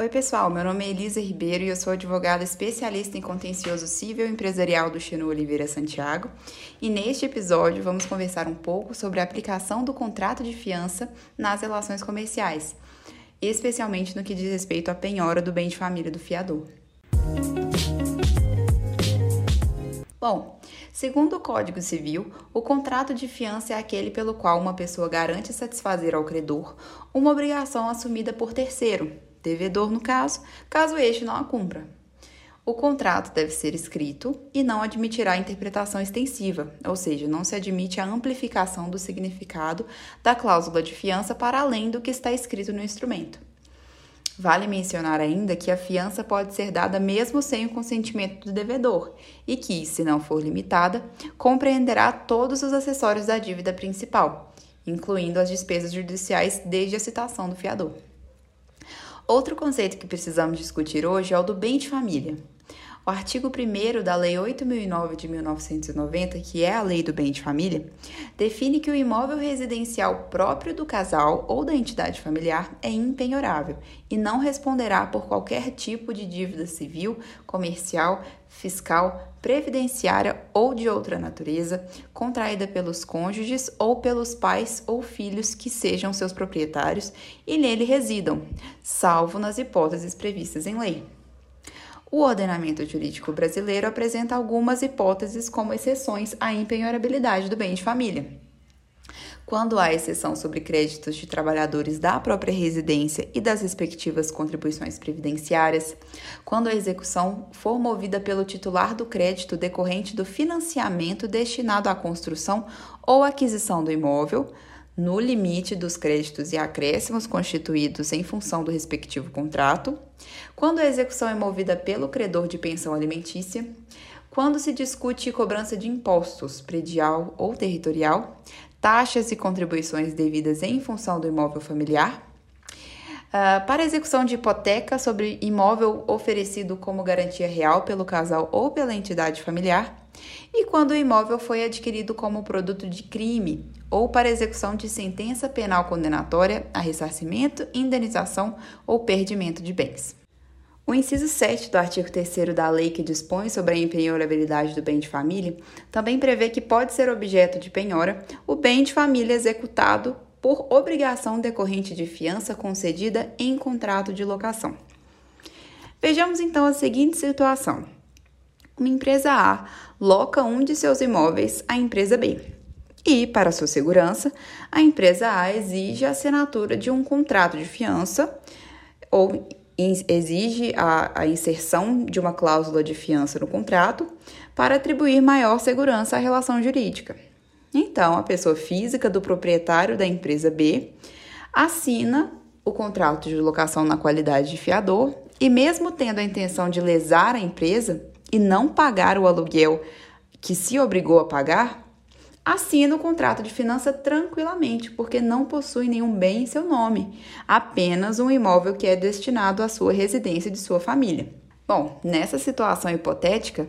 Oi, pessoal. Meu nome é Elisa Ribeiro e eu sou advogada especialista em contencioso civil empresarial do Chino Oliveira Santiago. E neste episódio vamos conversar um pouco sobre a aplicação do contrato de fiança nas relações comerciais, especialmente no que diz respeito à penhora do bem de família do fiador. Bom, segundo o Código Civil, o contrato de fiança é aquele pelo qual uma pessoa garante satisfazer ao credor uma obrigação assumida por terceiro, devedor no caso, caso este não a cumpra. O contrato deve ser escrito e não admitirá interpretação extensiva, ou seja, não se admite a amplificação do significado da cláusula de fiança para além do que está escrito no instrumento. Vale mencionar ainda que a fiança pode ser dada mesmo sem o consentimento do devedor e que, se não for limitada, compreenderá todos os acessórios da dívida principal, incluindo as despesas judiciais desde a citação do fiador. Outro conceito que precisamos discutir hoje é o do bem de família. O artigo 1 da Lei 8009 de 1990, que é a Lei do Bem de Família, define que o imóvel residencial próprio do casal ou da entidade familiar é impenhorável e não responderá por qualquer tipo de dívida civil, comercial, fiscal, previdenciária ou de outra natureza, contraída pelos cônjuges ou pelos pais ou filhos que sejam seus proprietários e nele residam, salvo nas hipóteses previstas em lei. O ordenamento jurídico brasileiro apresenta algumas hipóteses como exceções à impenhorabilidade do bem de família. Quando há exceção sobre créditos de trabalhadores da própria residência e das respectivas contribuições previdenciárias, quando a execução for movida pelo titular do crédito decorrente do financiamento destinado à construção ou aquisição do imóvel, no limite dos créditos e acréscimos constituídos em função do respectivo contrato, quando a execução é movida pelo credor de pensão alimentícia, quando se discute cobrança de impostos predial ou territorial, taxas e contribuições devidas em função do imóvel familiar. Uh, para execução de hipoteca sobre imóvel oferecido como garantia real pelo casal ou pela entidade familiar, e quando o imóvel foi adquirido como produto de crime ou para execução de sentença penal condenatória a ressarcimento, indenização ou perdimento de bens. O inciso 7 do artigo 3 da lei que dispõe sobre a empenhorabilidade do bem de família também prevê que pode ser objeto de penhora o bem de família executado por obrigação decorrente de fiança concedida em contrato de locação. Vejamos então a seguinte situação: uma empresa A loca um de seus imóveis à empresa B. E, para sua segurança, a empresa A exige a assinatura de um contrato de fiança ou exige a, a inserção de uma cláusula de fiança no contrato para atribuir maior segurança à relação jurídica. Então, a pessoa física do proprietário da empresa B assina o contrato de locação na qualidade de fiador e, mesmo tendo a intenção de lesar a empresa e não pagar o aluguel que se obrigou a pagar, assina o contrato de finança tranquilamente, porque não possui nenhum bem em seu nome, apenas um imóvel que é destinado à sua residência de sua família. Bom, nessa situação hipotética,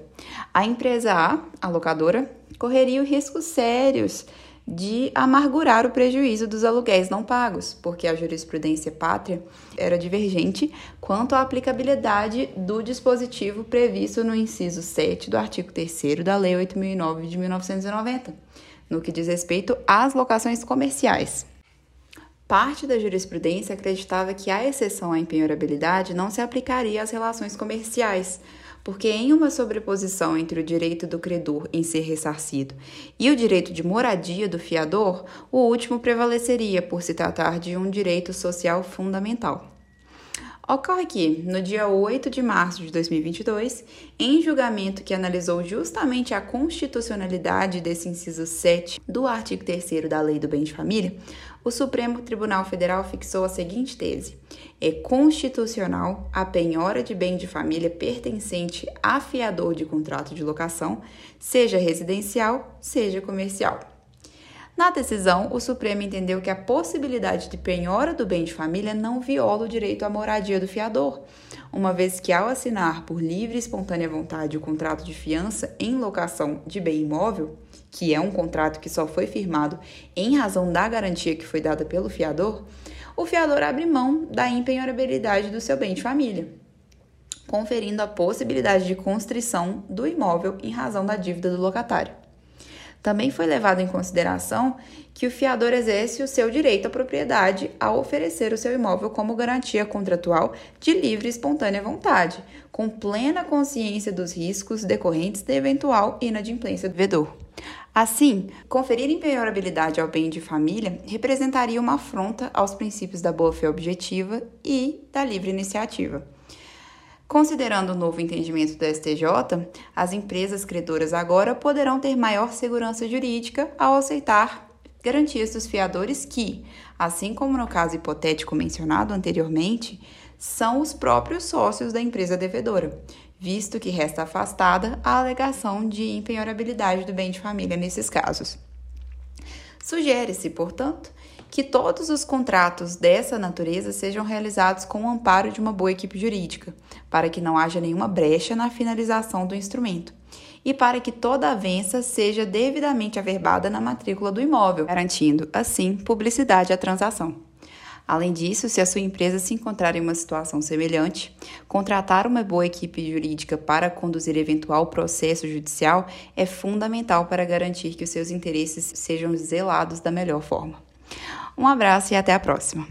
a empresa A, a locadora, correria riscos sérios de amargurar o prejuízo dos aluguéis não pagos, porque a jurisprudência pátria era divergente quanto à aplicabilidade do dispositivo previsto no inciso 7 do artigo 3 da Lei 8009 de 1990 no que diz respeito às locações comerciais. Parte da jurisprudência acreditava que a exceção à empenhorabilidade não se aplicaria às relações comerciais, porque em uma sobreposição entre o direito do credor em ser ressarcido e o direito de moradia do fiador, o último prevaleceria por se tratar de um direito social fundamental. Ocorre que, no dia 8 de março de 2022, em julgamento que analisou justamente a constitucionalidade desse inciso 7 do artigo 3 da Lei do Bem de Família, o Supremo Tribunal Federal fixou a seguinte tese: é constitucional a penhora de bem de família pertencente a fiador de contrato de locação, seja residencial, seja comercial. Na decisão, o Supremo entendeu que a possibilidade de penhora do bem de família não viola o direito à moradia do fiador, uma vez que, ao assinar por livre e espontânea vontade o contrato de fiança em locação de bem imóvel, que é um contrato que só foi firmado em razão da garantia que foi dada pelo fiador, o fiador abre mão da empenhorabilidade do seu bem de família, conferindo a possibilidade de constrição do imóvel em razão da dívida do locatário. Também foi levado em consideração que o fiador exerce o seu direito à propriedade ao oferecer o seu imóvel como garantia contratual de livre e espontânea vontade, com plena consciência dos riscos decorrentes da eventual inadimplência do devedor. Assim, conferir empenhorabilidade ao bem de família representaria uma afronta aos princípios da boa-fé objetiva e da livre iniciativa. Considerando o novo entendimento do STJ, as empresas credoras agora poderão ter maior segurança jurídica ao aceitar garantias dos fiadores que, assim como no caso hipotético mencionado anteriormente, são os próprios sócios da empresa devedora, visto que resta afastada a alegação de empenhorabilidade do bem de família nesses casos. Sugere-se, portanto, que todos os contratos dessa natureza sejam realizados com o amparo de uma boa equipe jurídica, para que não haja nenhuma brecha na finalização do instrumento e para que toda avença seja devidamente averbada na matrícula do imóvel, garantindo, assim, publicidade à transação. Além disso, se a sua empresa se encontrar em uma situação semelhante, contratar uma boa equipe jurídica para conduzir eventual processo judicial é fundamental para garantir que os seus interesses sejam zelados da melhor forma. Um abraço e até a próxima!